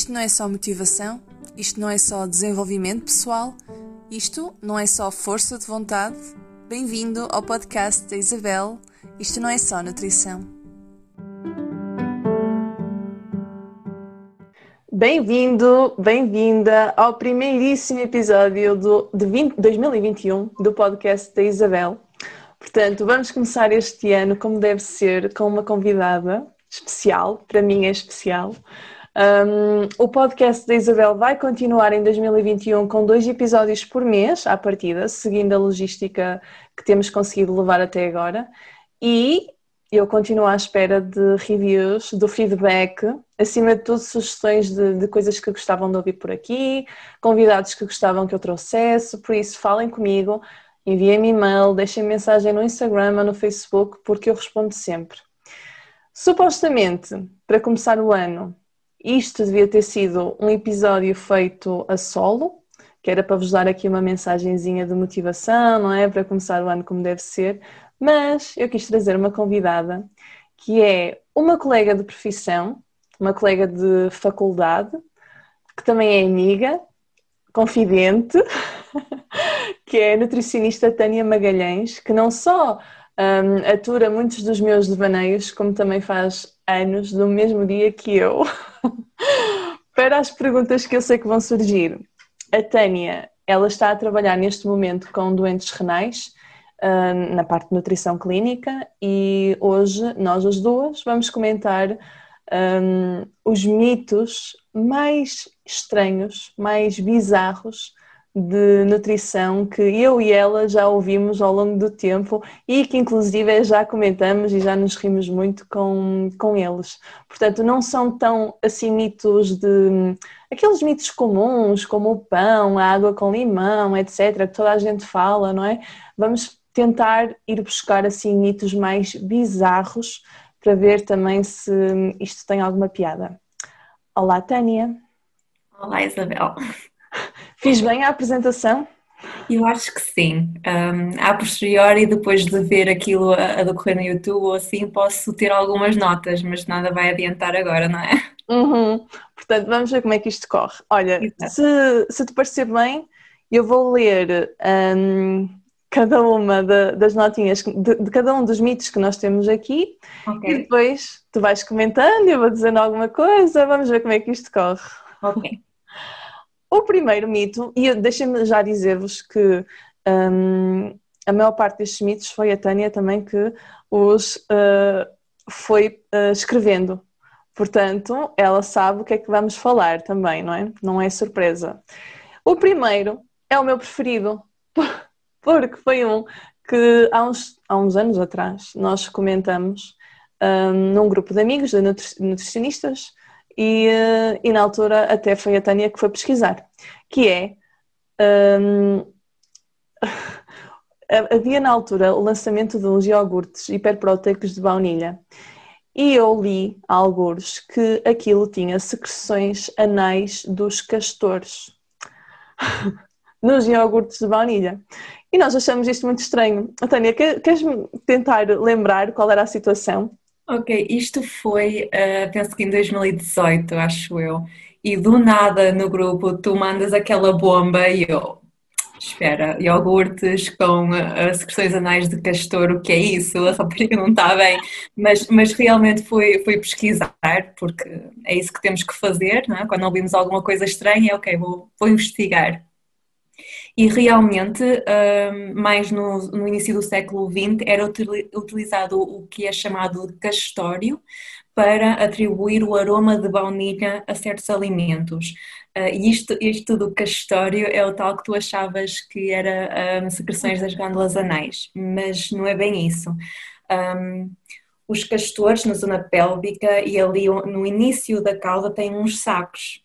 Isto não é só motivação, isto não é só desenvolvimento pessoal, isto não é só força de vontade. Bem-vindo ao podcast da Isabel. Isto não é só nutrição. Bem-vindo, bem-vinda ao primeiríssimo episódio do, de 20, 2021 do podcast da Isabel. Portanto, vamos começar este ano como deve ser, com uma convidada especial, para mim é especial. Um, o podcast da Isabel vai continuar em 2021 com dois episódios por mês, à partida, seguindo a logística que temos conseguido levar até agora. E eu continuo à espera de reviews, do feedback, acima de tudo, sugestões de, de coisas que gostavam de ouvir por aqui, convidados que gostavam que eu trouxesse. Por isso, falem comigo, enviem-me e-mail, deixem mensagem no Instagram ou no Facebook, porque eu respondo sempre. Supostamente, para começar o ano, isto devia ter sido um episódio feito a solo, que era para vos dar aqui uma mensagenzinha de motivação, não é? Para começar o ano como deve ser, mas eu quis trazer uma convidada que é uma colega de profissão, uma colega de faculdade, que também é amiga, confidente, que é a nutricionista Tânia Magalhães, que não só um, atura muitos dos meus devaneios, como também faz anos no mesmo dia que eu. Para as perguntas que eu sei que vão surgir, a Tânia, ela está a trabalhar neste momento com doentes renais uh, na parte de nutrição clínica e hoje nós as duas vamos comentar um, os mitos mais estranhos, mais bizarros de nutrição que eu e ela já ouvimos ao longo do tempo e que inclusive já comentamos e já nos rimos muito com, com eles. Portanto, não são tão assim mitos de aqueles mitos comuns como o pão, a água com limão, etc, que toda a gente fala, não é? Vamos tentar ir buscar assim mitos mais bizarros para ver também se isto tem alguma piada. Olá, Tânia. Olá, Isabel. Fiz bem a apresentação? Eu acho que sim. Um, a posteriori, depois de ver aquilo a, a decorrer no YouTube ou assim, posso ter algumas notas, mas nada vai adiantar agora, não é? Uhum. Portanto, vamos ver como é que isto corre. Olha, se, se te parecer bem, eu vou ler um, cada uma de, das notinhas, de, de, cada um dos mitos que nós temos aqui okay. e depois tu vais comentando, eu vou dizendo alguma coisa, vamos ver como é que isto corre. Ok. O primeiro mito, e deixem-me já dizer-vos que um, a maior parte destes mitos foi a Tânia também que os uh, foi uh, escrevendo. Portanto, ela sabe o que é que vamos falar também, não é? Não é surpresa. O primeiro é o meu preferido, porque foi um que há uns, há uns anos atrás nós comentamos um, num grupo de amigos, de nutricionistas, e, eh, e na altura até foi a Tânia que foi pesquisar, que é um, havia na altura o lançamento de uns iogurtes hiperproteicos de baunilha e eu li alguns que aquilo tinha secreções anais dos castores nos iogurtes de baunilha. E nós achamos isto muito estranho. Tânia, queres tentar lembrar qual era a situação? Ok, isto foi, uh, penso que em 2018, acho eu, e do nada no grupo tu mandas aquela bomba e eu, espera, iogurtes com uh, secreções anais de castor, o que é isso? A rapariga não está bem, mas, mas realmente fui, fui pesquisar, porque é isso que temos que fazer, não é? quando ouvimos alguma coisa estranha, ok, vou, vou investigar e realmente, mais no, no, início do século XX, era utilizado o que é chamado de castório para atribuir o aroma de baunilha a certos alimentos. Uh, e isto, isto do castório é o tal que tu achavas que era um, secreções das glândulas anais, mas não é bem isso. Um, os castores na zona pélvica e ali no início da cauda têm uns sacos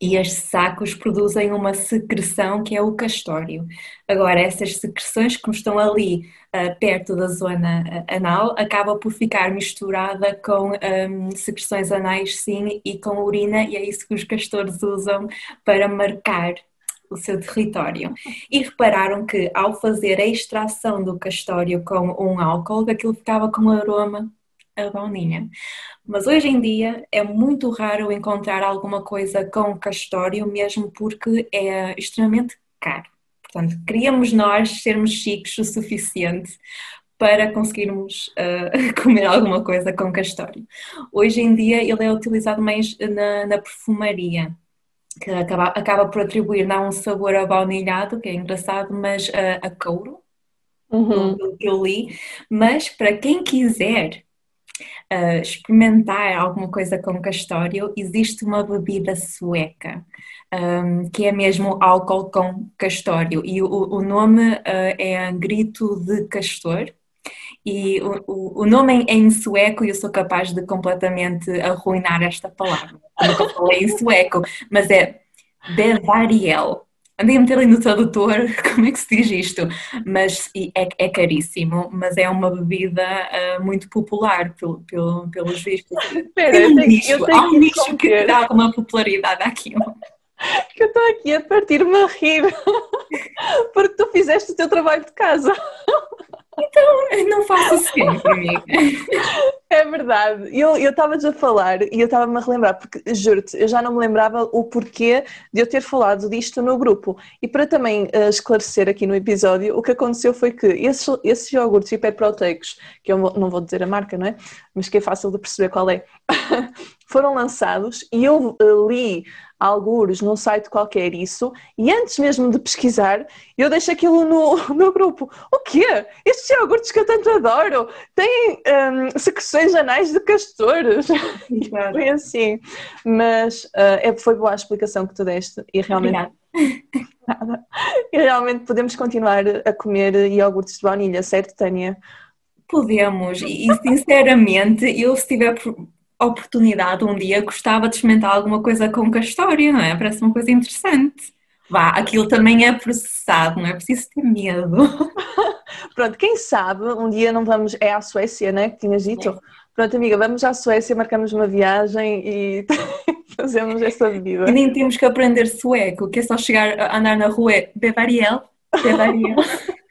e estes sacos produzem uma secreção que é o castório. Agora, essas secreções que estão ali uh, perto da zona uh, anal acaba por ficar misturada com um, secreções anais, sim, e com urina, e é isso que os castores usam para marcar o seu território. E repararam que ao fazer a extração do castório com um álcool, aquilo ficava com um aroma a baunilha. Mas hoje em dia é muito raro encontrar alguma coisa com castório, mesmo porque é extremamente caro. Portanto, queríamos nós sermos chiques o suficiente para conseguirmos uh, comer alguma coisa com castório. Hoje em dia ele é utilizado mais na, na perfumaria, que acaba, acaba por atribuir não um sabor baunilhado, que é engraçado, mas uh, a couro, uhum. que eu li. Mas para quem quiser uh, experimentar alguma coisa com castório, existe uma bebida sueca. Um, que é mesmo álcool com castório e o, o nome uh, é Grito de Castor e o, o nome em, em sueco eu sou capaz de completamente arruinar esta palavra. Nunca falei em sueco, mas é Bevariel. Andei a meter ali no tradutor como é que se diz isto, mas é, é caríssimo, mas é uma bebida uh, muito popular pelo, pelo, pelos vistos. Espera, um nicho, há um nicho que dá alguma popularidade àquilo. Que eu estou aqui a partir-me a rir porque tu fizeste o teu trabalho de casa. Então, não faço sempre, amiga. É verdade. Eu estava a falar e eu estava-me a relembrar, porque juro-te, eu já não me lembrava o porquê de eu ter falado disto no grupo. E para também uh, esclarecer aqui no episódio, o que aconteceu foi que esses, esses iogurtes hiperproteicos, que eu não vou dizer a marca, não é? Mas que é fácil de perceber qual é, foram lançados e eu uh, li algures num site qualquer isso, e antes mesmo de pesquisar, eu deixo aquilo no, no grupo. O quê? Estes iogurtes que eu tanto adoro têm um, secreções anais de castores. foi assim. Mas uh, foi boa a explicação que tu deste e realmente. Nada. E realmente podemos continuar a comer iogurtes de baunilha, certo, Tânia? Podemos, e sinceramente, eu se tiver oportunidade um dia gostava de experimentar alguma coisa com castório, não é? Parece uma coisa interessante. Vá, aquilo também é processado, não é preciso ter medo. Pronto, quem sabe um dia não vamos. É à Suécia, né? Que tinhas dito. É. Pronto, amiga, vamos à Suécia, marcamos uma viagem e fazemos essa bebida. E nem temos que aprender sueco, que é só chegar a andar na rua, Bevariel, Bevariel.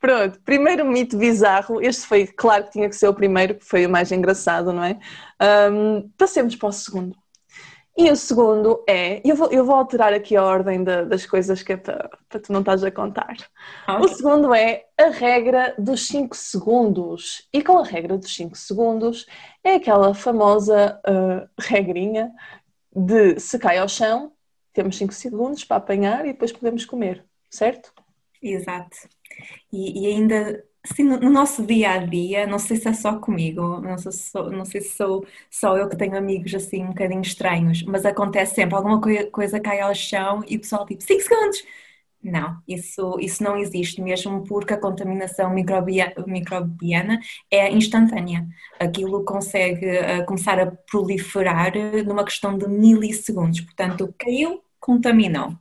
Pronto, primeiro mito bizarro. Este foi, claro que tinha que ser o primeiro, que foi o mais engraçado, não é? Um, passemos para o segundo. E o segundo é, eu vou, eu vou alterar aqui a ordem de, das coisas que é para, para tu não estás a contar. Okay. O segundo é a regra dos 5 segundos. E com a regra dos 5 segundos é aquela famosa uh, regrinha de se cai ao chão, temos 5 segundos para apanhar e depois podemos comer, certo? Exato. E, e ainda assim, no, no, nosso dia a dia, não sei se é só comigo, não sou, não sei se sou só eu que tenho amigos assim um bocadinho estranhos, mas acontece sempre, alguma coisa, coisa cai ao chão e o pessoal tipo 5 segundos. Não, isso, isso não existe mesmo porque a contaminação microbia, microbiana é instantânea. Aquilo consegue uh, começar a proliferar numa questão de milissegundos. Portanto, caiu, contaminou.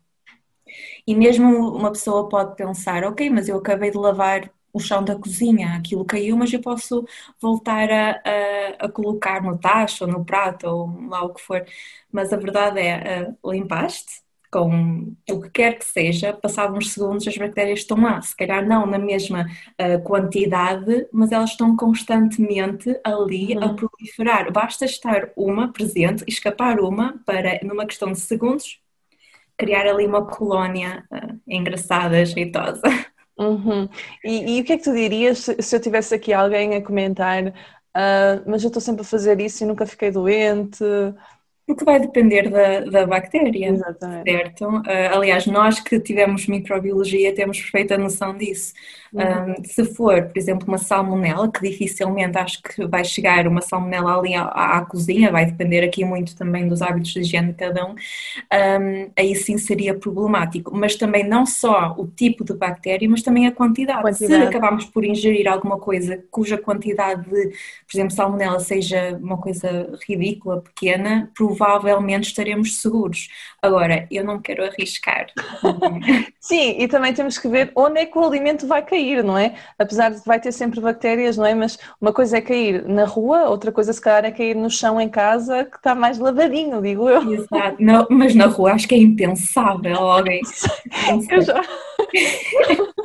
E mesmo uma pessoa pode pensar, ok, mas eu acabei de lavar o chão da cozinha, aquilo caiu, mas eu posso voltar a, a, a colocar no tacho ou no prato ou lá o que for. Mas a verdade é, uh, limpaste com o que quer que seja, passados uns segundos as bactérias estão lá, se calhar não na mesma uh, quantidade, mas elas estão constantemente ali uhum. a proliferar. Basta estar uma presente, escapar uma para, numa questão de segundos, criar ali uma colónia uh, engraçada, jeitosa. Uhum. E, e, o que é que tu dirias se, se eu tivesse aqui alguém a comentar, uh, mas eu estou sempre a fazer isso e nunca fiquei doente? Porque vai depender da, da bactéria, Exatamente. certo? Uh, aliás, nós que tivemos microbiologia temos perfeita noção disso. Uhum. Um, se for, por exemplo, uma salmonela, que dificilmente acho que vai chegar uma salmonela ali à, à, cozinha, vai depender aqui muito também dos hábitos de higiene de cada um, um, aí sim seria problemático. Mas também não só o tipo de bactéria, mas também a quantidade. quantidade. Se acabarmos por ingerir alguma coisa cuja quantidade de, por exemplo, salmonela seja uma coisa ridícula, pequena, provavelmente provavelmente estaremos seguros. Agora, eu não quero arriscar. Sim, e também temos que ver onde é que o alimento vai cair, não é? Apesar de vai ter sempre bactérias, não é? Mas uma coisa é cair na rua, outra coisa se calhar é cair no chão em casa que está mais lavadinho, digo eu. Exato, não, mas na rua acho que é impensável alguém. eu já...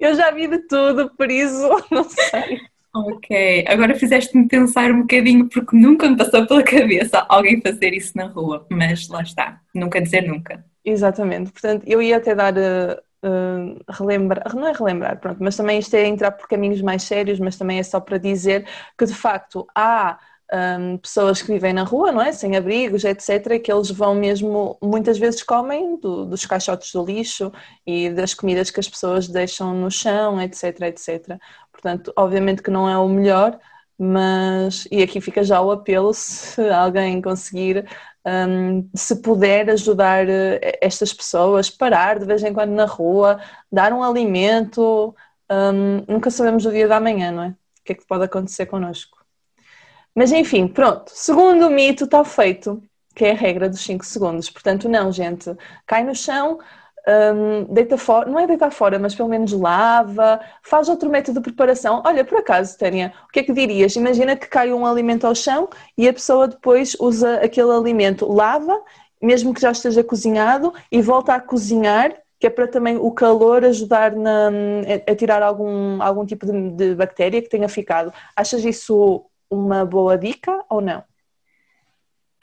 eu já vi de tudo, por isso não sei. Ok, agora fizeste-me pensar um bocadinho porque nunca me passou pela cabeça alguém fazer isso na rua, mas lá está, nunca dizer nunca. Exatamente, portanto, eu ia até dar uh, uh, relembrar, não é relembrar, pronto, mas também isto é entrar por caminhos mais sérios, mas também é só para dizer que de facto há um, pessoas que vivem na rua, não é? Sem abrigos, etc., que eles vão mesmo, muitas vezes comem do, dos caixotes do lixo e das comidas que as pessoas deixam no chão, etc., etc. Portanto, obviamente que não é o melhor, mas, e aqui fica já o apelo, se alguém conseguir, um, se puder ajudar eh, estas pessoas, parar de vez em quando na rua, dar um alimento, um, nunca sabemos o dia da manhã, não é? O que é que pode acontecer connosco. Mas enfim, pronto. Segundo mito está feito, que é a regra dos 5 segundos. Portanto, não, gente, cai no chão, um, deita fora, não é deitar fora, mas pelo menos lava, faz outro método de preparação. Olha, por acaso, Tânia, o que é que dirias? Imagina que cai um alimento ao chão e a pessoa depois usa aquele alimento, lava, mesmo que já esteja cozinhado, e volta a cozinhar que é para também o calor ajudar na, a tirar algum, algum tipo de, de bactéria que tenha ficado. Achas isso uma boa dica ou não?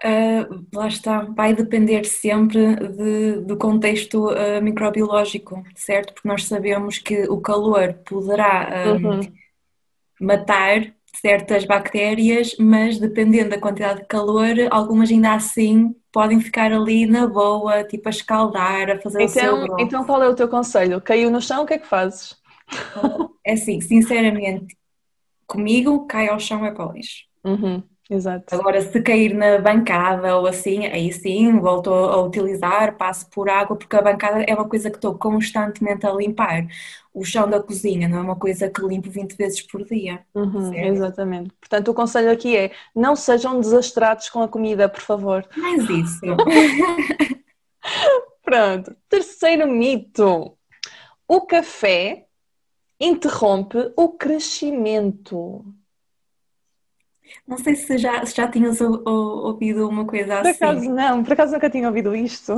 Uh, lá está, vai depender sempre de, do contexto uh, microbiológico, certo? Porque nós sabemos que o calor poderá um, uhum. matar certas bactérias, mas dependendo da quantidade de calor, algumas ainda assim podem ficar ali na boa, tipo a escaldar, a fazer então, o seu Então qual é o teu conselho? Caiu no chão, o que é que fazes? É assim, sinceramente, comigo cai ao chão é para o lixo. Uhum, exato. Agora, se cair na bancada ou assim, aí sim, volto a utilizar, passo por água, porque a bancada é uma coisa que estou constantemente a limpar. O chão da cozinha não é uma coisa que limpo 20 vezes por dia. Uhum, exatamente. Portanto, o conselho aqui é: não sejam desastrados com a comida, por favor. Mais isso. Pronto. Terceiro mito: o café interrompe o crescimento. Não sei se já, se já tinhas ouvido uma coisa assim. Por acaso não, por acaso nunca tinha ouvido isto.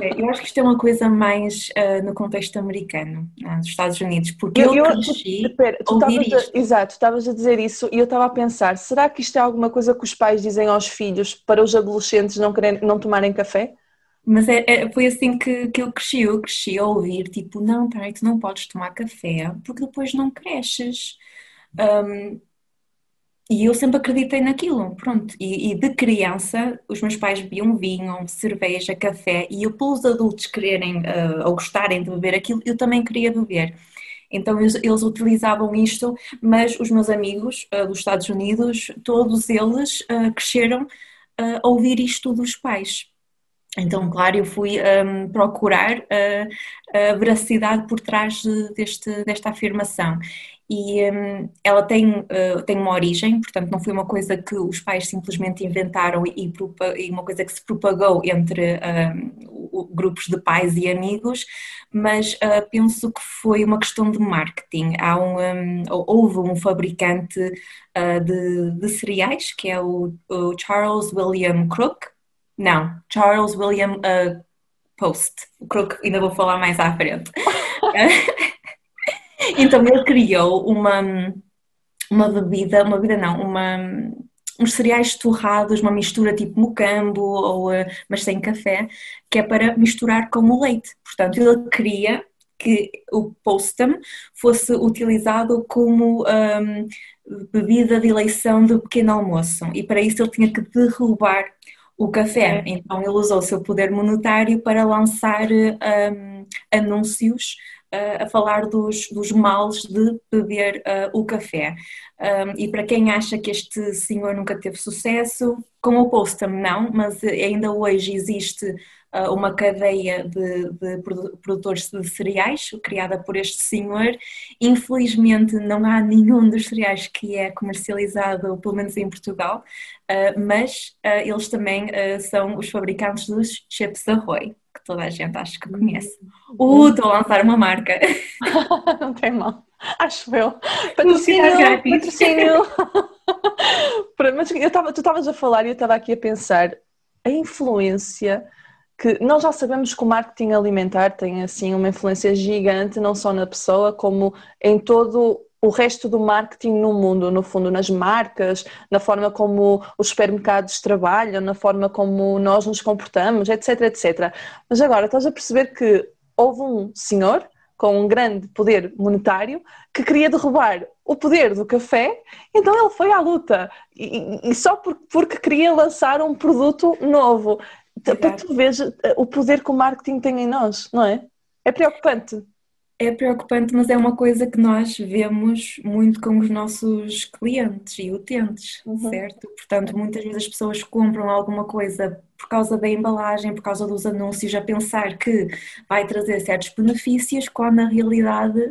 É, eu acho que isto é uma coisa mais uh, no contexto americano, uh, dos Estados Unidos, porque eu, eu cresci espera, tu ouvir a, Exato, estavas a dizer isso e eu estava a pensar, será que isto é alguma coisa que os pais dizem aos filhos para os adolescentes não, querem, não tomarem café? Mas é, é, foi assim que, que eu cresci. Eu cresci a ouvir, tipo, não, peraí, tu não podes tomar café porque depois não cresces. Um, e eu sempre acreditei naquilo, pronto. E, e, de criança, os meus pais bebiam vinho, cerveja, café, e eu, pelos adultos quererem uh, ou gostarem de beber aquilo, eu também queria beber. Então eles, eles utilizavam isto, mas os meus amigos uh, dos Estados Unidos, todos eles uh, cresceram a ouvir isto dos pais. Então, claro, eu fui um, procurar a, a, veracidade por trás deste, desta afirmação. E um, ela tem, uh, tem uma origem, portanto, não foi uma coisa que os pais simplesmente inventaram e, e uma coisa que se propagou entre um, grupos de pais e amigos, mas uh, penso que foi uma questão de marketing. Há um, hum, houve um fabricante uh, de, de cereais, que é o, o Charles William Crook, não, Charles William uh, Post. Crook ainda vou falar mais à frente. então ele criou uma, uma bebida, uma bebida não, uma, uns cereais torrados, uma mistura tipo mocambo, ou, uh, mas sem café, que é para misturar com o leite. Portanto, ele queria que o postum fosse utilizado como um, bebida de eleição do pequeno almoço e para isso ele tinha que derrubar o café. Então ele usou o seu poder monetário para lançar um, anúncios uh, a falar dos, dos males de beber uh, o café. Um, e para quem acha que este senhor nunca teve sucesso, com o Postum não, mas ainda hoje existe uma cadeia de, de, produtores de cereais criada por este senhor. Infelizmente não há nenhum dos cereais que é comercializado, pelo menos em Portugal, ah, mas ah, eles também ah, são os fabricantes dos chips Ahoy, que toda a gente acho que conhece. Uh, estou a lançar uma marca. não tem mal. Acho eu. Patrocínio, patrocínio. Mas eu tava, tu estavas a falar e eu estava aqui a pensar a influência que nós já sabemos que o marketing alimentar tem assim uma influência gigante não só na pessoa como em todo o resto do marketing no mundo, no fundo, nas marcas, na forma como os supermercados trabalham, na forma como nós nos comportamos, etc, etc. Mas agora estás a perceber que houve um senhor com um grande poder monetário que queria derrubar o poder do café, então ele foi à luta e, e só porque, porque queria lançar um produto novo. Para tu veres eh, o poder que o marketing tem em nós, não é? É preocupante é preocupante, mas é uma coisa que nós vemos muito com os nossos clientes e utentes, uhum. certo? Portanto, muitas vezes as pessoas compram alguma coisa por causa da embalagem, por causa dos anúncios, a pensar que vai trazer certos benefícios, quando na realidade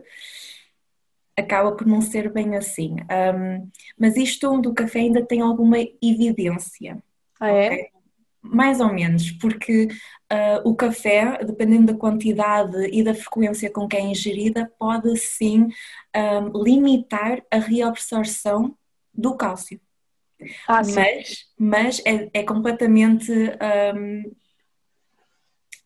acaba por não ser bem assim. Um, mas isto do café ainda tem alguma evidência. Ah, é? Okay? Mais ou menos, porque uh, o café, dependendo da quantidade e da frequência com que é ingerida, pode sim um, limitar a reabsorção do cálcio. Ah, mas, mas é, é completamente um,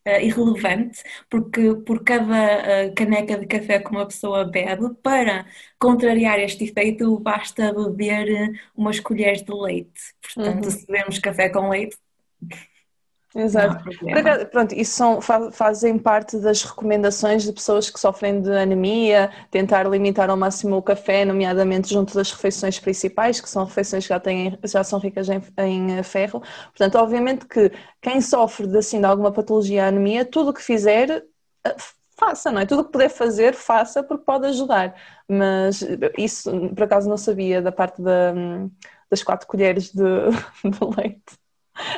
Uh, irrelevante, porque por cada caneca de café que uma pessoa bebe, para contrariar este efeito, basta beber umas colheres de leite. Portanto, uhum. se bebemos café com leite, Exato. Pronto, isso são, fazem parte das recomendações de pessoas que sofrem de anemia, tentar limitar ao máximo o café, nomeadamente junto das refeições principais, que são refeições que já, têm, já são ricas em, em ferro. Portanto, obviamente que quem sofre de, assim, de alguma patologia anemia, tudo o que fizer, eh, faça, não é? Tudo o que puder fazer, faça, porque pode ajudar. Mas isso, por acaso, não sabia da parte da, das quatro colheres de, de leite.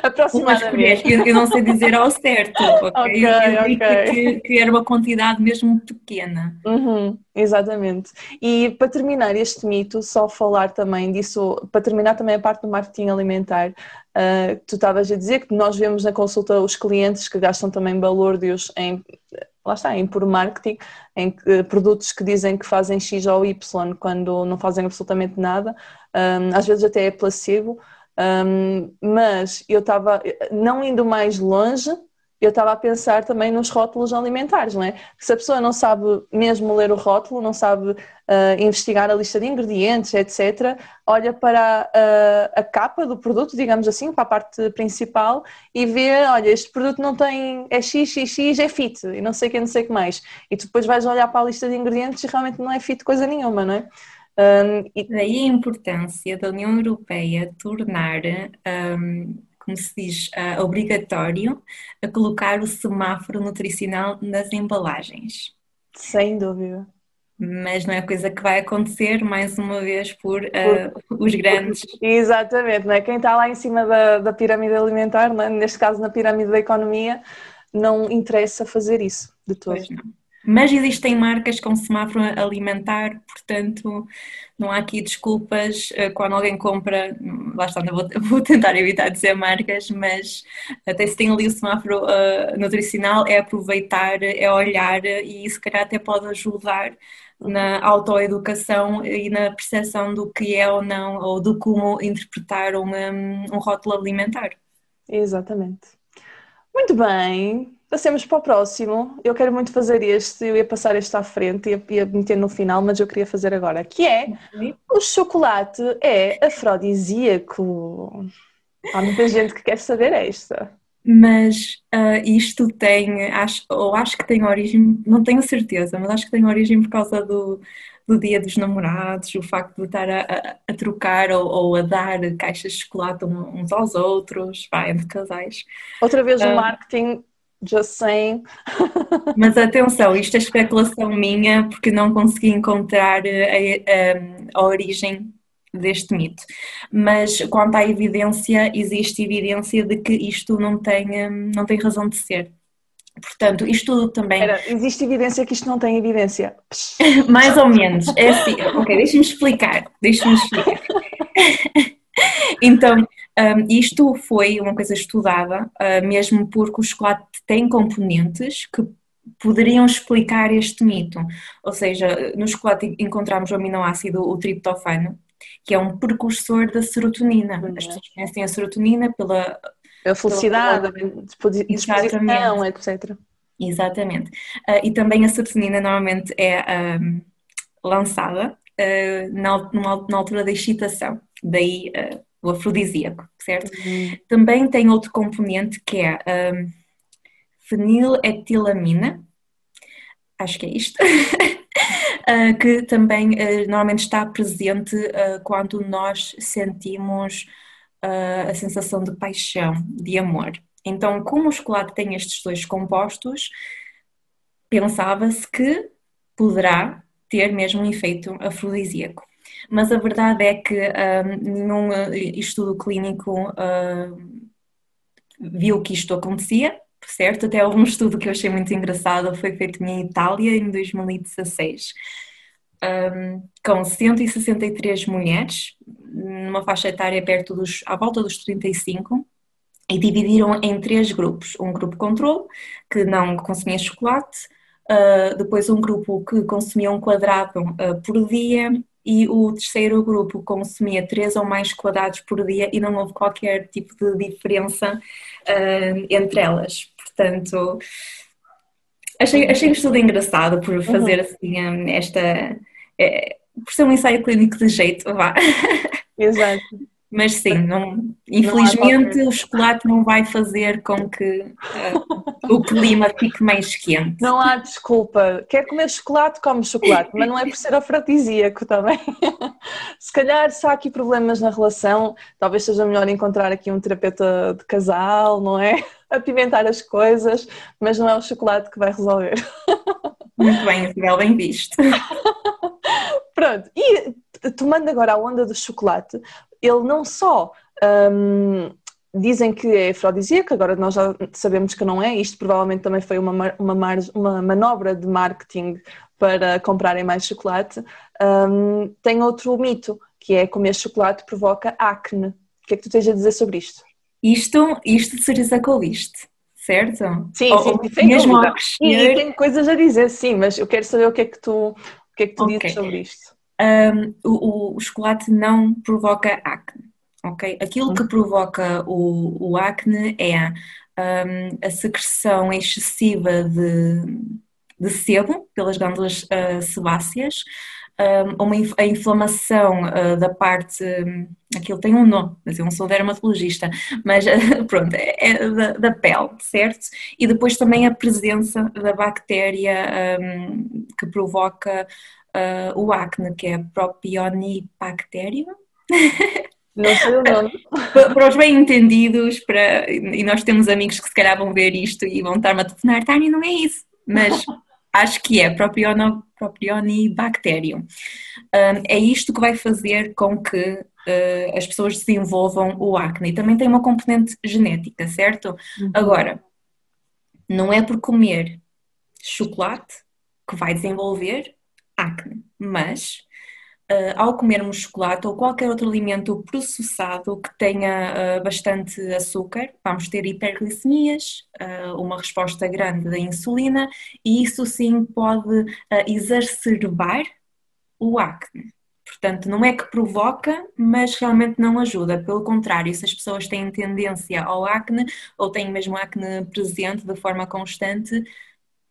Aproximadamente. Eu, eu não sei dizer ao certo, ok? okay, eu, okay. Que, que, era uma quantidade mesmo pequena. Uhum, exatamente. E para terminar este mito, só falar também disso, para terminar também a parte do marketing alimentar, uh, tu estavas a dizer que nós vemos na consulta os clientes que gastam também balúrdios em lá está, em por marketing, em uh, produtos que dizem que fazem X ou Y quando não fazem absolutamente nada, um, às vezes até é placebo, um, mas eu estava, não indo mais longe, eu estava a pensar também nos rótulos alimentares, não é? Se a pessoa não sabe mesmo ler o rótulo, não sabe uh, investigar a lista de ingredientes, etc., olha para a, a, capa do produto, digamos assim, para a parte principal e vê, olha, este produto não tem, é X, X, X, é fit, e não sei o que, não sei o que mais. E tu depois vais olhar para a lista de ingredientes e realmente não é fit coisa nenhuma, não é? Um, e daí a importância da União Europeia tornar, um, como se diz, uh, obrigatório a colocar o semáforo nutricional nas embalagens. Sem dúvida. Mas não é coisa que vai acontecer mais uma vez por, uh, por os grandes. Exatamente, não é? Quem está lá em cima da, da pirâmide alimentar, é? neste caso na pirâmide da economia, não interessa fazer isso de todo. Pois não. Mas existem marcas com semáforo alimentar, portanto não há aqui desculpas eh, quando alguém compra, está, vou, tentar evitar dizer marcas, mas até se tem ali o semáforo uh, nutricional é aproveitar, é olhar e se calhar até pode ajudar na autoeducação e na percepção do que é ou não, ou do como interpretar um, um rótulo alimentar. Exatamente. Muito bem, Passemos para o próximo. Eu quero muito fazer este, eu ia passar este à frente, ia, ia meter no final, mas eu queria fazer agora, que é o chocolate é afrodisíaco. Há muita gente que quer saber esta. Mas uh, isto tem, acho, ou acho que tem origem, não tenho certeza, mas acho que tem origem por causa do, do dia dos namorados, o facto de estar a, a, a trocar ou, ou, a dar caixas de chocolate uns aos outros, pá, entre casais. Outra vez o uh, marketing just saying. Mas atenção, isto é especulação minha porque não consegui encontrar eh, a, a, a, origem deste mito. Mas quanto à evidência, existe evidência de que isto não tem, eh, não tem razão de ser. Portanto, isto tudo também. Espera, existe evidência que isto não tem evidência? Mais ou menos. É assim. Ok, deixa-me explicar. Deixa-me explicar. então, um, isto foi uma coisa estudada, uh, mesmo porque o chocolate tem componentes que poderiam explicar este mito. Ou seja, no chocolate encontramos o aminoácido, o triptofano, que é um precursor da serotonina. As pessoas conhecem a serotonina pela... A felicidade, pela... disposição, etc. Exatamente. Uh, e também a serotonina normalmente é um, lançada uh, na, na, altura da excitação, daí uh, o afrodisíaco, certo? Uhum. Também tem outro componente que é um, feniletilamina, acho que é isto, uh, que também normalmente está presente quando nós sentimos a sensação de paixão, de amor. Então, como o chocolate tem estes dois compostos, pensava-se que poderá ter mesmo um efeito afrodisíaco. Mas a verdade é que um, uh, estudo clínico uh, viu que isto acontecia, certo? Até houve um estudo que eu achei muito engraçado, foi feito em Itália em 2016, um, com 163 mulheres, numa faixa etária perto dos, à volta dos 35, e dividiram em três grupos. Um grupo controle, que não consumia chocolate, uh, depois um grupo que consumia um quadrado uh, por dia e o terceiro grupo consumia três ou mais quadrados por dia e não houve qualquer tipo de diferença uh, entre elas. Portanto, achei, achei estudo engraçado por fazer uhum. assim esta. É, por ser um ensaio clínico de jeito, vá. Exato. Mas sim, não, infelizmente não o chocolate não vai fazer com que uh, o clima fique mais quente. Não há desculpa. Quer comer chocolate, come chocolate, mas não é por ser afrodisíaco também. Se calhar, se há aqui problemas na relação, talvez seja melhor encontrar aqui um terapeuta de casal, não é? Apimentar as coisas, mas não é o chocolate que vai resolver. Muito bem, Isabel, bem visto. Pronto, e tomando agora a onda do chocolate, ele não só um, dizem que é afrodisíaco, agora nós já sabemos que não é, isto provavelmente também foi uma, uma, uma manobra de marketing para comprarem mais chocolate. Um, tem outro mito, que é comer chocolate provoca acne. O que é que tu tens a dizer sobre isto? Isto, isto de certeza que ouviste, certo? Sim, ou, sim, sem mesmo dúvida. E, e tem coisas a dizer, sim, mas eu quero saber o que é que tu, o que é que tu okay. dizes sobre isto um, o, o, chocolate não provoca acne, ok? Aquilo que provoca o, o acne é um, a secreção excessiva de, de sebo pelas glândulas uh, sebáceas, um, uma, a inflamação uh, da parte, um, aquilo tem um nome, mas eu não sou dermatologista, mas uh, pronto, é, é da, da, pele, certo? E depois também a presença da bactéria um, que provoca uh, o acne, que é Propionibacterium. Não sei o nome. para os bem entendidos, para, e nós temos amigos que se calhar vão ver isto e vão estar-me a telefonar, Tânia, não é isso, mas acho que é Propiono, Propionibacterium. Um, é isto que vai fazer com que uh, as pessoas desenvolvam o acne. E também tem uma componente genética, certo? Uhum. Agora, não é por comer chocolate que vai desenvolver acne, mas uh, ao comermos chocolate ou qualquer outro alimento processado que tenha uh, bastante açúcar, vamos ter hiperglicemias, uh, uma resposta grande da insulina e isso sim pode exacerbar o acne. Portanto, não é que provoca, mas realmente não ajuda. Pelo contrário, se as pessoas têm tendência ao acne ou têm mesmo acne presente de forma constante,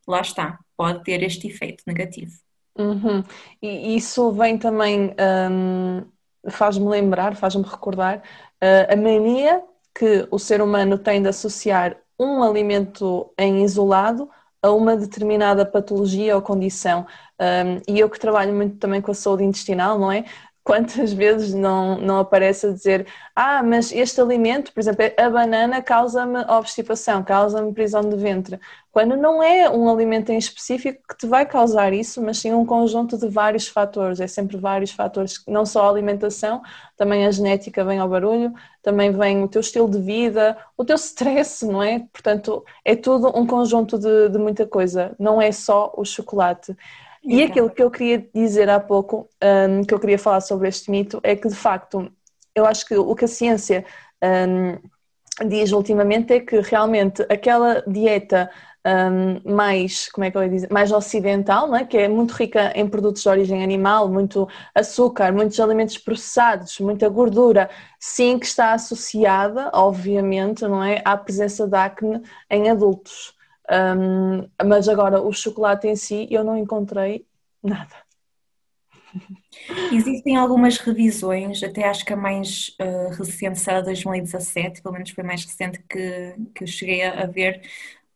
lá está, pode ter este efeito negativo. Uhum. E isso vem também, um, faz-me lembrar, faz-me recordar uh, a mania que o ser humano tem de associar um alimento em isolado a uma determinada patologia ou condição. Um, e eu que trabalho muito também com a saúde intestinal, não é? Quantas vezes não, não aparece a dizer ah, mas este alimento, por exemplo, a banana causa-me obstipação, causa-me prisão de ventre, quando não é um alimento em específico que te vai causar isso, mas sim um conjunto de vários fatores, é sempre vários fatores, não só a alimentação, também a genética vem ao barulho, também vem o teu estilo de vida, o teu stress, não é? Portanto, é tudo um conjunto de, de muita coisa, não é só o chocolate. E aquilo que eu queria dizer há pouco, um, que eu queria falar sobre este mito, é que de facto eu acho que o que a ciência um, diz ultimamente é que realmente aquela dieta um, mais, como é que eu ia dizer, mais ocidental, é? que é muito rica em produtos de origem animal, muito açúcar, muitos alimentos processados, muita gordura, sim que está associada, obviamente, não é, à presença de acne em adultos. Um, mas agora o chocolate em si eu não encontrei nada. Existem algumas revisões, até acho que a mais uh, recente será 2017, pelo menos foi mais recente que, que eu cheguei a, ver,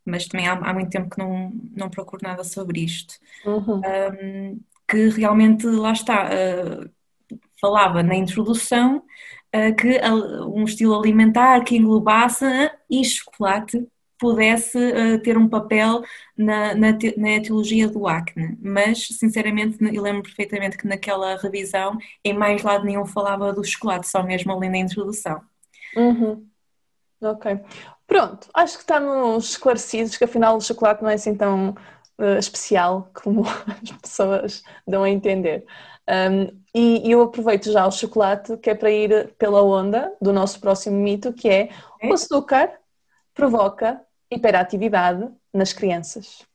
mas também há, há, muito tempo que não, não procuro nada sobre isto. Uhum. Um, que realmente, lá está, uh, falava na introdução uh, que um estilo alimentar que englobasse e chocolate pudesse uh, ter um papel na, na, na, etiologia do acne, mas sinceramente eu lembro perfeitamente que naquela revisão em mais lado nenhum falava do chocolate, só mesmo ali na introdução. Uhum. Ok. Pronto, acho que estamos esclarecidos que afinal o chocolate não é assim tão uh, especial como as pessoas dão a entender. Um, e, e eu aproveito já o chocolate, que é para ir pela onda do nosso próximo mito, que é o açúcar provoca hiperatividade nas crianças.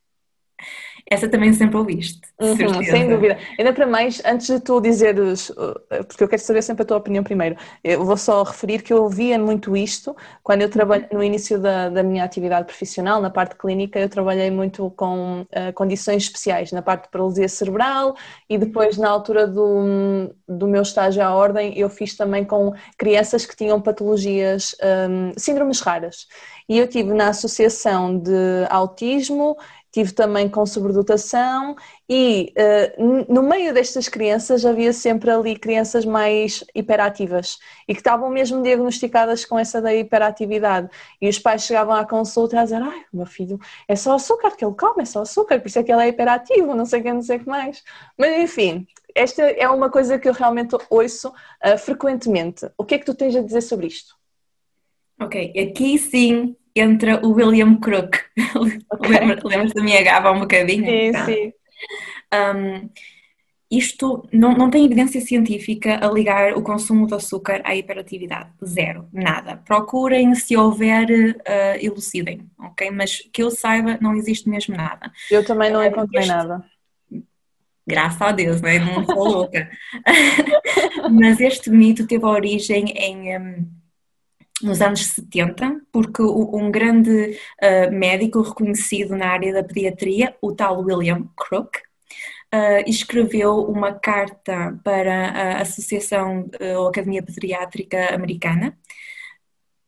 Essa também sempre ouviste. Uhum, sem dúvida. Ainda para mais, antes de tu dizeres, uh, porque eu quero saber sempre a tua opinião primeiro, eu vou só referir que eu ouvia muito isto quando eu trabalhei no início da, da minha atividade profissional, na parte clínica, eu trabalhei muito com uh, condições especiais, na parte de paralisia cerebral e depois, na altura do, do meu estágio à ordem, eu fiz também com crianças que tinham patologias, um, síndromes raras. E eu tive na Associação de Autismo tive também com sobredotação e uh, no meio destas crianças havia sempre ali crianças mais hiperativas e que estavam mesmo diagnosticadas com essa da hiperatividade e os pais chegavam à consulta a dizer ai, meu filho é só açúcar que ele come, é só açúcar, por isso é que ele é hiperativo, não sei o que, não sei o que mais. Mas enfim, esta é uma coisa que eu realmente ouço uh, frequentemente. O que é que tu tens a dizer sobre isto? Ok, aqui sim entra o William Crook. Okay. Lembras da minha gava um bocadinho? Sim, tá. sim. Um, isto não, não tem evidência científica a ligar o consumo de açúcar à hiperatividade. Zero, nada. Procurem, se houver, uh, elucidem, ok? Mas que eu saiba, não existe mesmo nada. Eu também não encontrei este... nada. Graças a Deus, né? não sou louca. Mas este mito teve origem em. Um, nos anos 70, porque um grande uh, médico reconhecido na área da pediatria, o tal William Crook, uh, escreveu uma carta para a Associação uh, ou Academia Pediátrica Americana,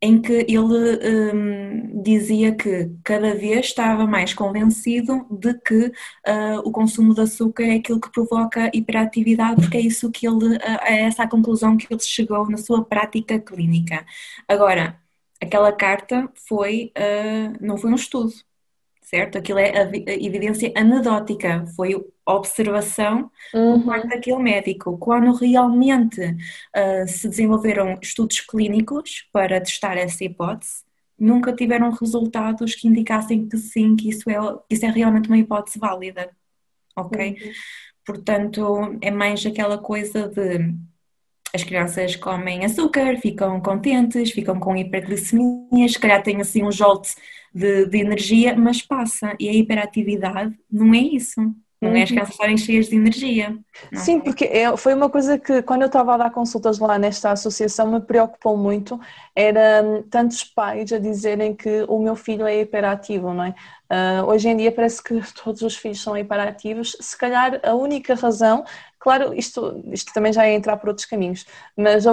em que ele um, dizia que cada vez estava mais convencido de que uh, o consumo de açúcar é aquilo que provoca hiperatividade, porque é isso que ele, uh, é essa a conclusão que ele chegou na sua prática clínica. Agora, aquela carta foi, uh, não foi um estudo, certo? Aquilo é evidência anedótica, foi observação uhum. por parte daquele médico. Quando realmente uh, se desenvolveram estudos clínicos para testar essa hipótese, nunca tiveram resultados que indicassem que sim, que isso é, isso é realmente uma hipótese válida. Ok? Uhum. Portanto, é mais aquela coisa de as crianças comem açúcar, ficam contentes, ficam com hiperglicemia, se calhar têm assim um jolt de, de energia, mas passa. E a hiperatividade não é isso. Não é as uhum. crianças estarem cheias de energia. Não. Sim, porque é, foi uma coisa que quando eu estava a dar consultas lá nesta associação me preocupou muito, era hum, tantos pais a dizerem que o meu filho é hiperativo, não é? Uh, hoje em dia parece que todos os filhos são hiperativos, se calhar a única razão Claro, isto, isto também já é entrar por outros caminhos, mas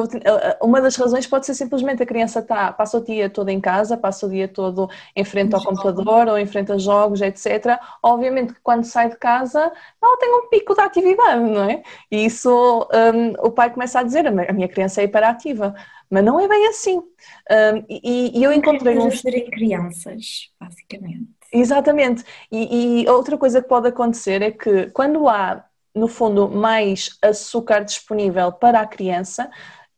uma das razões pode ser simplesmente a criança tá, passa o dia todo em casa, passa o dia todo em frente ao computador ou em frente a jogos, etc. Obviamente que quando sai de casa ela tem um pico de atividade, não é? E isso um, o pai começa a dizer: a minha criança é hiperativa. Mas não é bem assim. Um, e, e, eu encontrei uns. serem crianças, basicamente. Exatamente. E, e outra coisa que pode acontecer é que quando há no fundo, mais açúcar disponível para a criança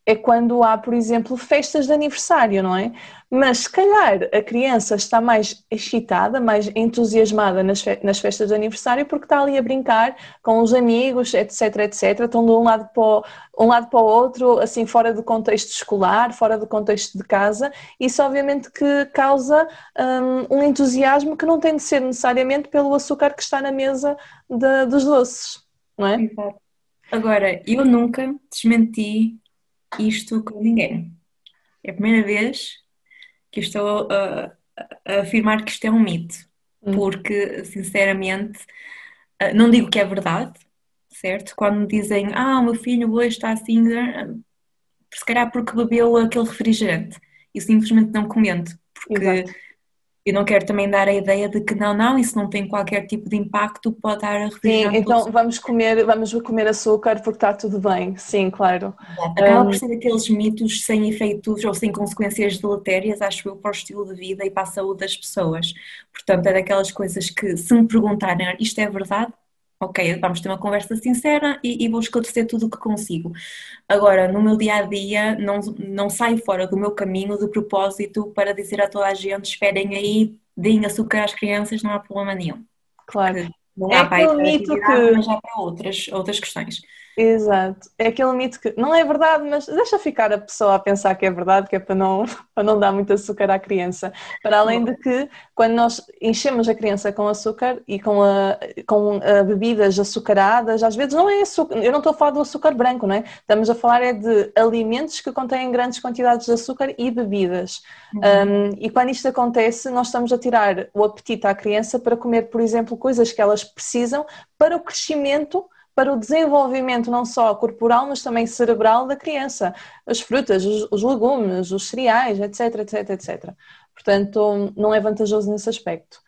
é quando há, por exemplo, festas de aniversário, não é? Mas se calhar a criança está mais excitada, mais entusiasmada nas, festas de aniversário porque está ali a brincar com os amigos, etc, etc. Estão de um lado para o, um lado para o outro, assim, fora do contexto escolar, fora do contexto de casa. Isso obviamente que causa um, um entusiasmo que não tem de ser necessariamente pelo açúcar que está na mesa de, dos doces não é? Exato. Agora, eu nunca desmenti isto com ninguém. É a primeira vez que estou a, a afirmar que isto é um mito, hum. porque, sinceramente, não digo que é verdade, certo? Quando me dizem, ah, o meu filho hoje está assim, se calhar porque bebeu aquele refrigerante e simplesmente não comento, porque Exato. Eu não quero também dar a ideia de que não, não, isso não tem qualquer tipo de impacto, pode dar a. Sim, então vamos comer, vamos comer açúcar porque está tudo bem, sim, claro. Acaba um... por ser aqueles mitos sem efeitos ou sem consequências deletérias, acho eu, para o estilo de vida e para a saúde das pessoas. Portanto, é daquelas coisas que, se me perguntarem, isto é verdade? Ok, vamos ter uma conversa sincera e, e vou esclarecer tudo o que consigo. Agora, no meu dia a dia, não, não saio fora do meu caminho de propósito para dizer a toda a gente: esperem aí, deem açúcar às crianças, não há problema nenhum. Claro. Não é há para mito que... mas já para outras, outras questões. Exato. É aquele mito que não é verdade, mas deixa ficar a pessoa a pensar que é verdade, que é para não, para não dar muito açúcar à criança. Para além de que, quando nós enchemos a criança com açúcar e com, a, com a bebidas açucaradas, às vezes não é açúcar, eu não estou a falar do açúcar branco, não é? Estamos a falar é de alimentos que contêm grandes quantidades de açúcar e bebidas. Uhum. Um, e quando isto acontece, nós estamos a tirar o apetite à criança para comer, por exemplo, coisas que elas precisam para o crescimento para o desenvolvimento não só corporal, mas também cerebral da criança. As frutas, os, os legumes, os cereais, etc, etc, etc. Portanto, não é vantajoso nesse aspecto.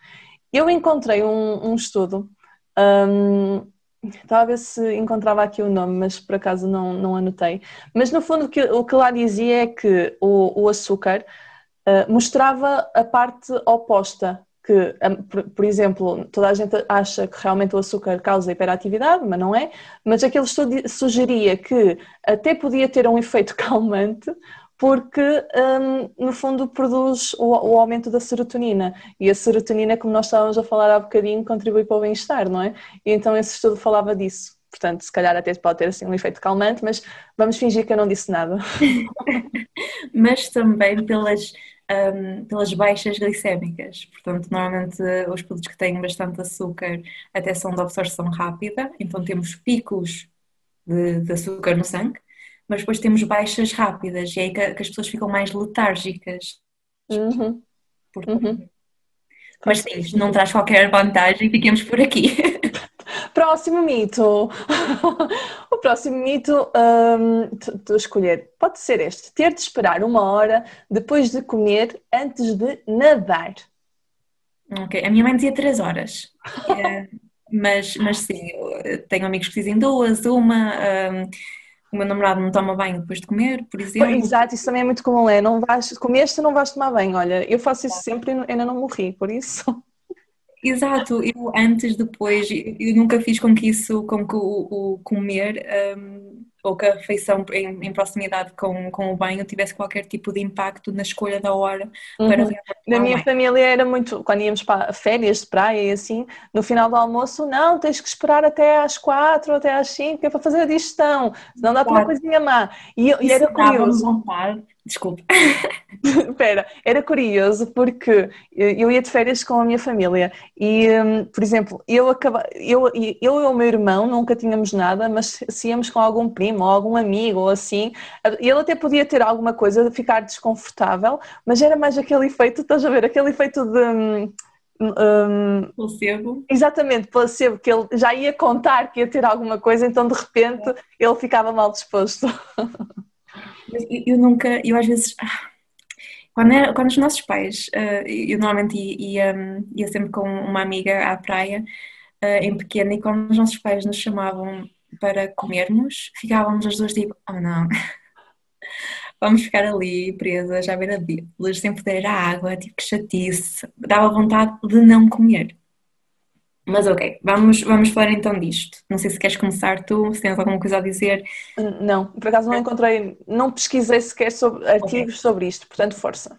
Eu encontrei um, um estudo, um, estava a ver se encontrava aqui o nome, mas por acaso não, não anotei. Mas no fundo o que, o que lá dizia é que o, o açúcar uh, mostrava a parte oposta que, por exemplo, toda a gente acha que realmente o açúcar causa hiperatividade, mas não é. Mas aquele estudo sugeria que até podia ter um efeito calmante, porque um, no fundo produz o, o, aumento da serotonina. E a serotonina, como nós estávamos a falar há bocadinho, contribui para o bem-estar, não é? E então esse estudo falava disso. Portanto, se calhar até pode ter assim um efeito calmante, mas vamos fingir que eu não disse nada. mas também pelas um, pelas baixas glicémicas. Portanto, normalmente os produtos que têm bastante açúcar até são de absorção rápida, então temos picos de, de açúcar no sangue, mas depois temos baixas rápidas e é aí que, que as pessoas ficam mais letárgicas. Uhum. Uhum. Mas sim, não traz qualquer vantagem, fiquemos por aqui. Próximo mito. o próximo mito um, de escolher pode ser este: ter de esperar uma hora depois de comer antes de nadar. Ok, a minha mãe dizia três horas. é, mas, mas sim, tenho amigos que dizem duas, uma. Um, o meu namorado não toma banho depois de comer, por exemplo. Exato, isso também é muito comum, é não vais, comeste não vais tomar banho. Olha, eu faço isso sempre e ainda não morri, por isso. Exato, eu antes, depois, eu nunca fiz com que isso, com que o, o comer um, ou que a refeição em, em, proximidade com, com o banho tivesse qualquer tipo de impacto na escolha da hora uhum. para Na minha família era muito, quando íamos para férias de praia e assim, no final do almoço, não, tens que esperar até às quatro, até às cinco, é para fazer a digestão, senão dá-te uma coisinha má. E, e era curioso. Vontade Desculpe. Espera, era curioso porque eu ia de férias com a minha família e, hum, por exemplo, eu, acaba, eu, eu e o meu irmão nunca tínhamos nada, mas se íamos com algum primo ou algum amigo ou assim, ele até podia ter alguma coisa de ficar desconfortável, mas era mais aquele efeito, estás a ver, aquele efeito de. Um, hum, placebo. Exatamente, placebo, que ele já ia contar que ia ter alguma coisa, então de repente é. ele ficava mal disposto. Eu, eu nunca, eu às vezes. Ah, quando, era, quando os nossos pais, ah, eu normalmente ia, ia sempre com uma amiga à praia, ah, em pequena, e quando os nossos pais nos chamavam para comermos, ficávamos as duas tipo, oh não, vamos ficar ali presas à beira de luz sem poder a água, tipo que chatice, dava vontade de não comer. Mas ok, vamos, vamos falar então disto. Não sei se queres começar tu, se tens alguma coisa a dizer. Não, por acaso não encontrei, não pesquisei sequer sobre artigos okay. sobre isto, portanto, força.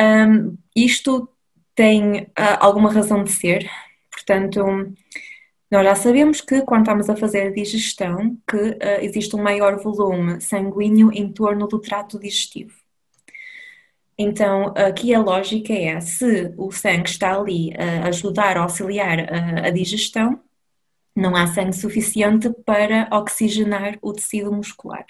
Um, isto tem uh, alguma razão de ser, portanto, nós já sabemos que quando estamos a fazer a digestão, que uh, existe um maior volume sanguíneo em torno do trato digestivo. Então, aqui a lógica é: se o sangue está ali a ajudar a auxiliar a, a digestão, não há sangue suficiente para oxigenar o tecido muscular.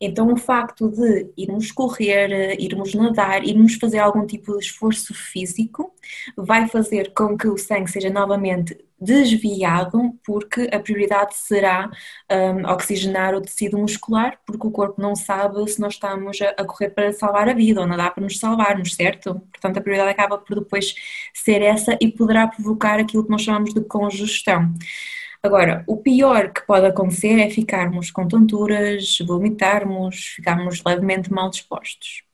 Então, o facto de irmos correr, irmos nadar, irmos fazer algum tipo de esforço físico, vai fazer com que o sangue seja novamente desviado porque a prioridade será um, oxigenar o tecido muscular, porque o corpo não sabe se nós estamos a, correr para salvar a vida ou nadar para nos salvarmos, certo? Portanto, a prioridade acaba por depois ser essa e poderá provocar aquilo que nós chamamos de congestão. Agora, o pior que pode acontecer é ficarmos com tonturas, vomitarmos, ficarmos levemente mal dispostos.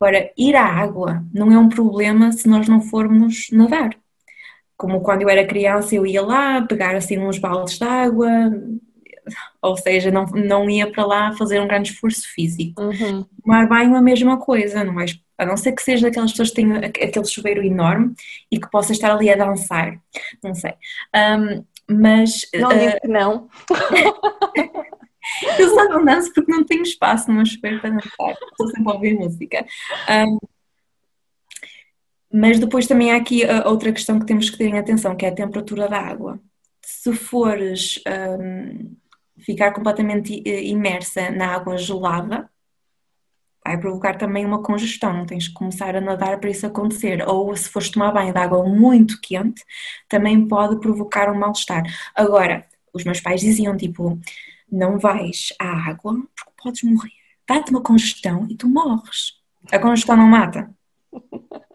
Agora, ir à água não é um problema se nós não formos nadar. Como quando eu era criança, eu ia lá pegar assim uns baldes de água, ou seja, não, não ia para lá fazer um grande esforço físico. Uhum. Tomar banho é a mesma coisa, não é? A não ser que seja daquelas pessoas que têm aquele chuveiro enorme e que possa estar ali a dançar, não sei. Um, mas. Não uh, digo que não. eu só não danço porque não tenho espaço no meu chuveiro para dançar, estou sempre a ouvir música. Um, mas depois também há aqui outra questão que temos que ter em atenção, que é a temperatura da água. Se fores um, ficar completamente imersa na água gelada, vai provocar também uma congestão, tens que começar a nadar para isso acontecer. Ou se fores tomar banho de água muito quente, também pode provocar um mal-estar. Agora, os meus pais diziam tipo, não vais à água porque podes morrer. Dá-te uma congestão e tu morres. A congestão não mata.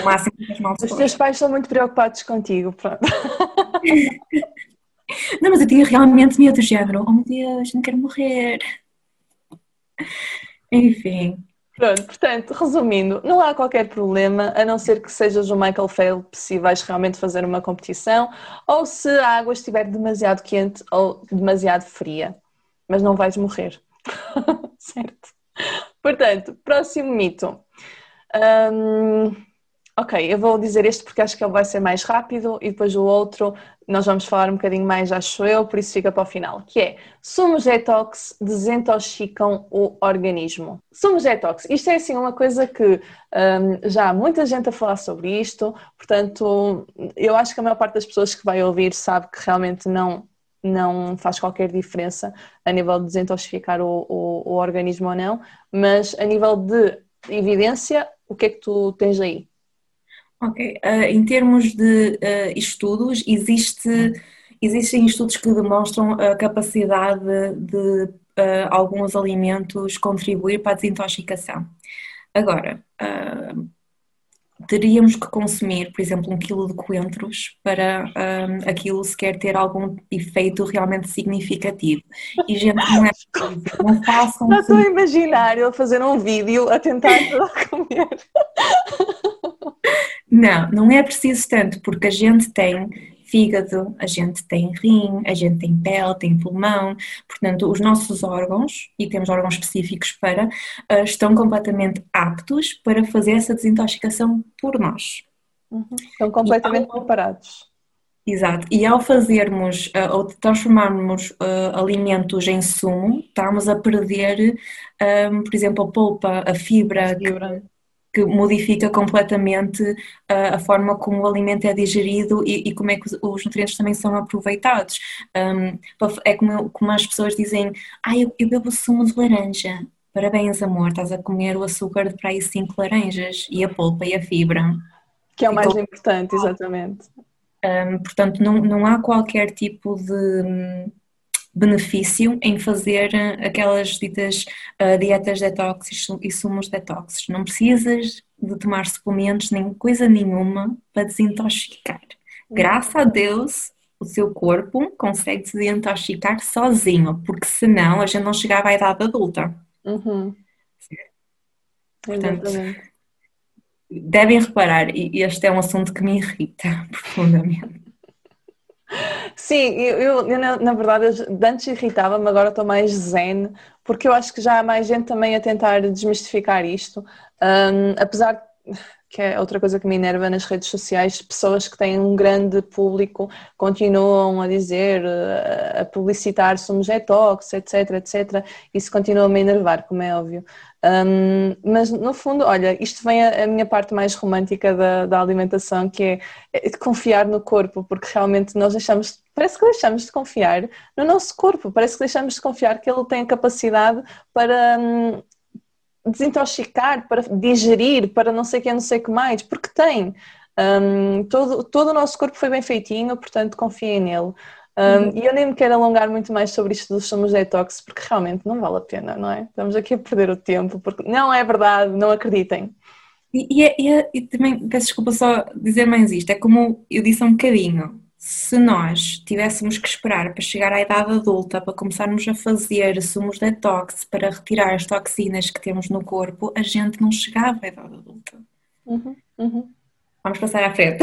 O máximo que mal Os teus pais são muito preocupados contigo, pronto. Não, mas eu tinha realmente medo do género. Oh meu Deus, não quero morrer. Enfim. Pronto, portanto, resumindo, não há qualquer problema, a não ser que sejas o Michael Phelps se vais realmente fazer uma competição, ou se a água estiver demasiado quente ou demasiado fria, mas não vais morrer. certo? Portanto, próximo mito. Um, Ok, eu vou dizer este porque acho que ele vai ser mais rápido e depois o outro nós vamos falar um bocadinho mais, acho eu, por isso fica para o final, que é sumos detox desintoxicam o organismo. Sumos detox, isto é assim uma coisa que um, já há muita gente a falar sobre isto, portanto eu acho que a maior parte das pessoas que vai ouvir sabe que realmente não, não faz qualquer diferença a nível de desintoxicar o, o, o organismo ou não, mas a nível de evidência, o que é que tu tens aí? Ok, uh, em termos de uh, estudos, existe, existem estudos que demonstram a capacidade de uh, alguns alimentos contribuir para a desintoxicação. Agora, teríamos que consumir, por exemplo, um quilo de coentros para um, aquilo sequer ter algum efeito realmente significativo. E gente, não é não façam. Já estou a imaginar ele fazer um vídeo a tentar comer. Não, não é preciso tanto, porque a gente tem fígado, a gente tem rim, a gente tem pele, tem pulmão, portanto, os nossos órgãos, e temos órgãos específicos para, uh, estão completamente aptos para fazer essa desintoxicação por nós. Uhum. Estão completamente ao, preparados. Exato, e ao fazermos uh, ou transformarmos uh, alimentos em sumo, estamos a perder, um, por exemplo, a polpa, a fibra, a fibra. Que, que modifica completamente uh, a forma como o alimento é digerido e, e, como é que os nutrientes também são aproveitados. Um, é como, como, as pessoas dizem, ah, eu, eu bebo sumo de laranja. Parabéns, amor, estás a comer o açúcar de para aí 5 laranjas e a polpa e a fibra. Que é o mais importante, exatamente. Um, portanto, não, não há qualquer tipo de benefício em fazer eh, aquelas ditas uh, dietas detox e sumos detox. Não precisas de tomar suplementos nem coisa nenhuma para desintoxicar. Graças a Deus, o seu corpo consegue se desintoxicar sozinho, porque senão a gente não chegava à idade adulta. Uhum. Portanto, devem reparar, e este é um assunto que me irrita profundamente. Sim, eu, eu, na, na, verdade antes irritava-me, agora estou mais zen, porque eu acho que já há mais gente também a tentar desmistificar isto, um, apesar que é outra coisa que me enerva nas redes sociais, pessoas que têm um grande público continuam a dizer, a publicitar somos detox, etc, etc, isso continua a me enervar, como é óbvio. Um, mas no fundo, olha, isto vem a, a minha parte mais romântica da, da alimentação, que é, é confiar no corpo, porque realmente nós deixamos, parece que deixamos de confiar no nosso corpo, parece que deixamos de confiar que ele tem a capacidade para hum, desintoxicar, para digerir, para não sei o que, não sei o que mais, porque tem. Um, todo, todo o nosso corpo foi bem feitinho, portanto confiem nele. Um, uhum. E eu nem me quero alongar muito mais sobre isto dos somos detox, porque realmente não vale a pena, não é? Estamos aqui a perder o tempo, porque não é verdade, não acreditem. E, e, e, e também, peço desculpa só dizer mais isto, é como eu disse há um bocadinho, se nós tivéssemos que esperar para chegar à idade adulta, para começarmos a fazer sumos detox, para retirar as toxinas que temos no corpo, a gente não chegava à idade adulta. Uhum, uhum. Vamos passar à frente.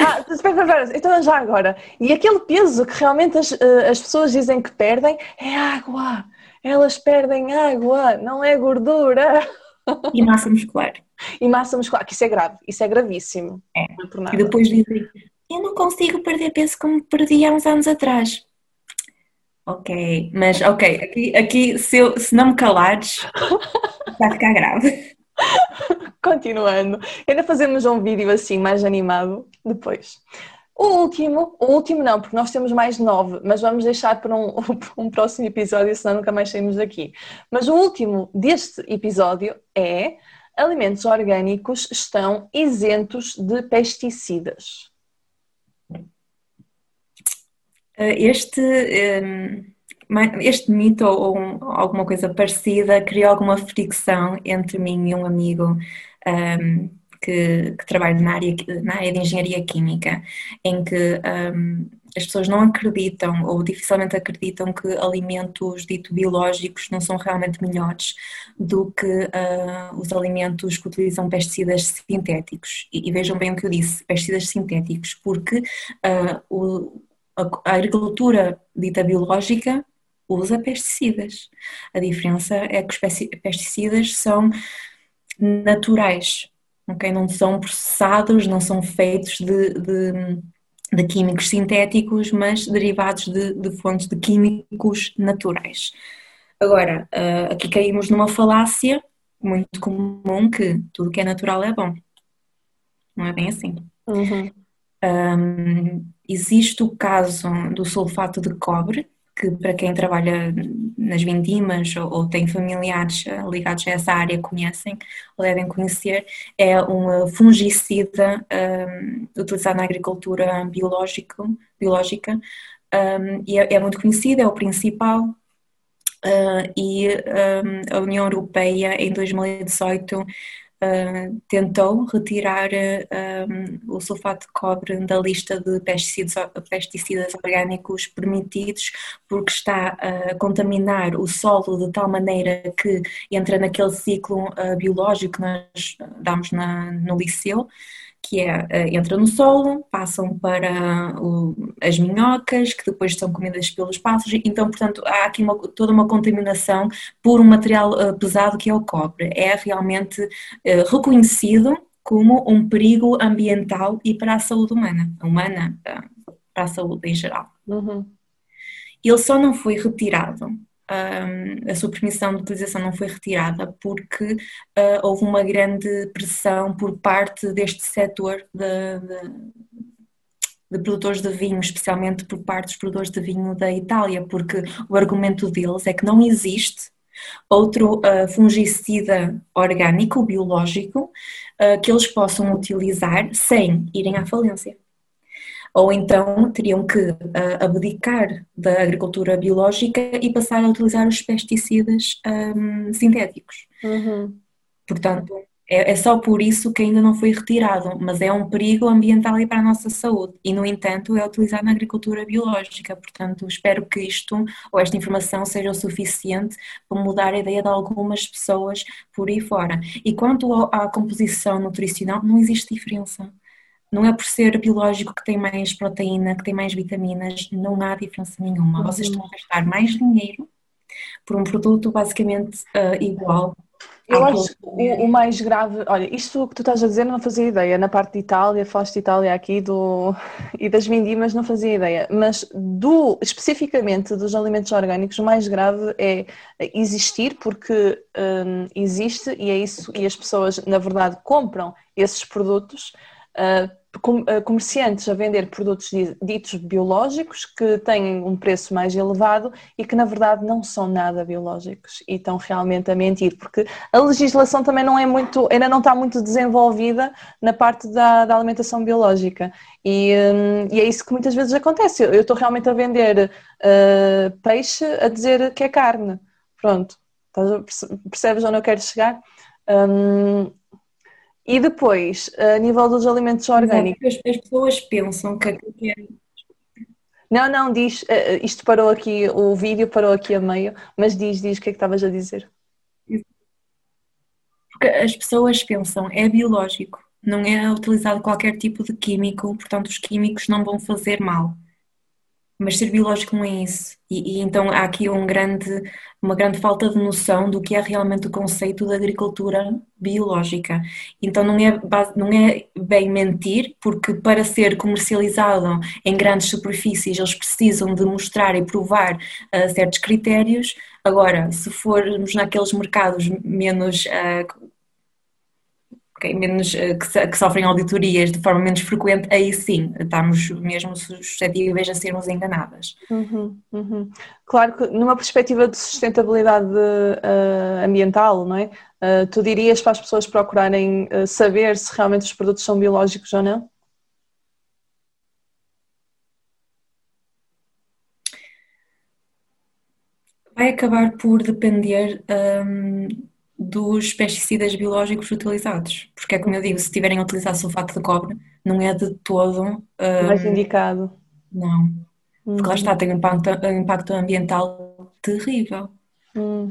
ah, espera, espera, então já agora. E aquele peso que realmente as, eh, as pessoas dizem que perdem é água. Elas perdem água, não é gordura. E massa muscular. E massa muscular, que isso é grave, isso é gravíssimo. É. é e depois dizem, eu não consigo perder peso como perdi há uns anos atrás. Ok, mas ok, aqui, aqui se, eu, se não me calares, vai ficar grave. Continuando, ainda fazemos um vídeo assim mais animado depois. O último, o último não, porque nós temos mais nove, mas vamos deixar para um, um próximo episódio, senão nunca mais saímos daqui. Mas o último deste episódio é alimentos orgânicos estão isentos de pesticidas. Eh, este, ehm, este mito ou alguma coisa parecida criou alguma fricção entre mim e um amigo ehm, que, que trabalha na área, na área de engenharia química, em que um, as pessoas não acreditam ou dificilmente acreditam que alimentos dito biológicos não são realmente melhores do que uh, os alimentos que utilizam pesticidas sintéticos. E, e, vejam bem o que eu disse, pesticidas sintéticos, porque uh, o, a, agricultura dita biológica usa pesticidas. A diferença é que os pesticidas são naturais, ok? Não são processados, não são feitos de, de, de químicos sintéticos, mas derivados de, de, fontes de químicos naturais. Agora, uh, aqui caímos numa falácia muito comum que tudo que é natural é bom. Não é bem assim. Uhum. Um, existe o caso do sulfato de cobre, que para quem trabalha nas vindimas ou, ou, tem familiares eh, ligados a essa área conhecem ou devem conhecer, é um fungicida um, utilizado na agricultura biológico, biológica um, e é, é, muito conhecido, é o principal. Uh, e um, a União Europeia em 2018 uh, tentou retirar uh, o sulfato de cobre da lista de pesticidas, pesticidas orgânicos permitidos porque está a contaminar o solo de tal maneira que entra naquele ciclo uh, biológico que nós damos na, no liceu que é, eh, entra no solo, passam para o, as minhocas, que depois são comidas pelos pássaros, então, portanto, há aqui uma, toda uma contaminação por um material uh, pesado que é o cobre. É realmente uh, reconhecido como um perigo ambiental e para a saúde humana, humana, para a saúde em geral. Uhum. Ele só não foi retirado a sua permissão de utilização não foi retirada porque uh, houve uma grande pressão por parte deste setor de, de, de, produtores de vinho, especialmente por parte dos produtores de vinho da Itália, porque o argumento deles é que não existe outro uh, fungicida orgânico, biológico, uh, que eles possam utilizar sem irem à falência ou então teriam que uh, abdicar da agricultura biológica e passar a utilizar os pesticidas um, sintéticos. Uhum. Portanto, é, é, só por isso que ainda não foi retirado, mas é um perigo ambiental e para a nossa saúde. E, no entanto, é utilizado na agricultura biológica. Portanto, espero que isto ou esta informação seja o suficiente para mudar a ideia de algumas pessoas por aí fora. E quanto à composição nutricional, não existe diferença. Não é por ser biológico que tem mais proteína, que tem mais vitaminas, não há diferença nenhuma. Vocês estão a gastar mais dinheiro por um produto basicamente uh, igual. Eu acho que o, mais grave, olha, isto que tu estás a dizer não fazia ideia, na parte de Itália, falaste de Itália aqui do, e das vindimas não fazia ideia, mas do, especificamente dos alimentos orgânicos, o mais grave é existir, porque um, existe e é isso, e as pessoas na verdade compram esses produtos uh, comerciantes a vender produtos ditos biológicos que têm um preço mais elevado e que na verdade não são nada biológicos e estão realmente a mentir, porque a legislação também não é muito, ainda não está muito desenvolvida na parte da, da alimentação biológica e, hum, e, é isso que muitas vezes acontece. Eu estou realmente a vender uh, peixe a dizer que é carne. Pronto, percebes onde eu quero chegar? Um, e depois, a nível dos alimentos orgânicos. As, pessoas pensam que é. Não, não, diz, eh, eh, isto parou aqui, o vídeo parou aqui a meio, mas diz, diz o que é que estavas a dizer. Porque as pessoas pensam, é biológico, não é utilizado qualquer tipo de químico, portanto os químicos não vão fazer mal mas ser biológico não é isso. E, e, então há aqui um grande, uma grande falta de noção do que é realmente o conceito da agricultura biológica. Então não é, não é bem mentir, porque para ser comercializado em grandes superfícies eles precisam de mostrar e provar uh, certos critérios. Agora, se formos naqueles mercados menos uh, okay, menos, eh, que, que, sofrem auditorias de forma menos frequente, aí sim estamos mesmo suscetíveis a sermos enganadas. Uhum, uhum. Claro que numa perspectiva de sustentabilidade uh, ambiental, não é? Uh, tu dirias para as pessoas procurarem uh, saber se realmente os produtos são biológicos ou não? Vai acabar por depender um, dos pesticidas biológicos utilizados. Porque é como eu digo, se tiverem a utilizar sulfato de cobre, não é de todo. Um, Mais indicado. Não. Porque lá uhum. está, tem um impacto, um impacto ambiental terrível. Hum.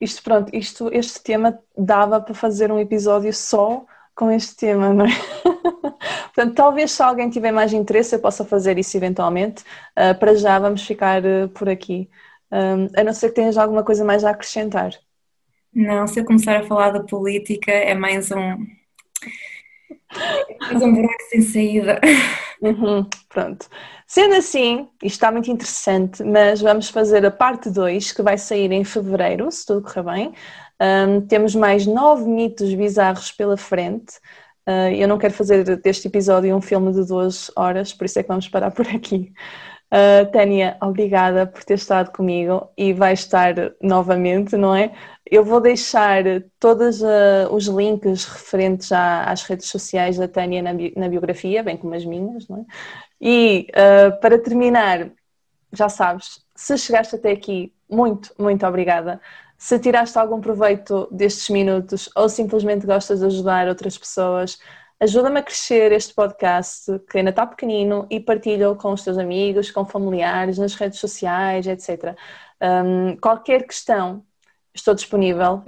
Isto, pronto, isto, este tema dava para fazer um episódio só com este tema, não é? Portanto, talvez se alguém tiver mais interesse, eu possa fazer isso eventualmente. Uh, para já, vamos ficar uh, por aqui. Um, a não ser que tenhas alguma coisa mais a acrescentar. Não, se eu começar a falar da política é mais um. É mais um buraco sem saída. Uhum, pronto. Sendo assim, isto está muito interessante, mas vamos fazer a parte 2 que vai sair em fevereiro, se tudo correr bem. Um, temos mais nove mitos bizarros pela frente. Uh, eu não quero fazer deste episódio um filme de duas horas, por isso é que vamos parar por aqui. Uh, Tânia, obrigada por ter estado comigo e vai estar novamente, não é? Eu vou deixar todos uh, os links referentes à, às redes sociais da Tânia na, bi na, biografia, bem como as minhas, não é? E uh, para terminar, já sabes, se chegaste até aqui, muito, muito obrigada. Se tiraste algum proveito destes minutos ou simplesmente gostas de ajudar outras pessoas, Ajuda-me a crescer este podcast, que ainda está pequenino, e partilha-o com os teus amigos, com familiares, nas redes sociais, etc. Um, qualquer questão, estou disponível.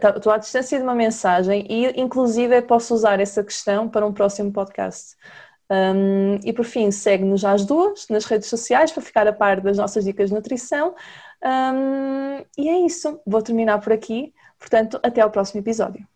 Tá, estou à distância de uma mensagem e, inclusive, posso usar essa questão para um próximo podcast. Um, e por fim, segue-nos às duas nas redes sociais para ficar a par das nossas dicas de nutrição. Um, e é isso, vou terminar por aqui. Portanto, até ao próximo episódio.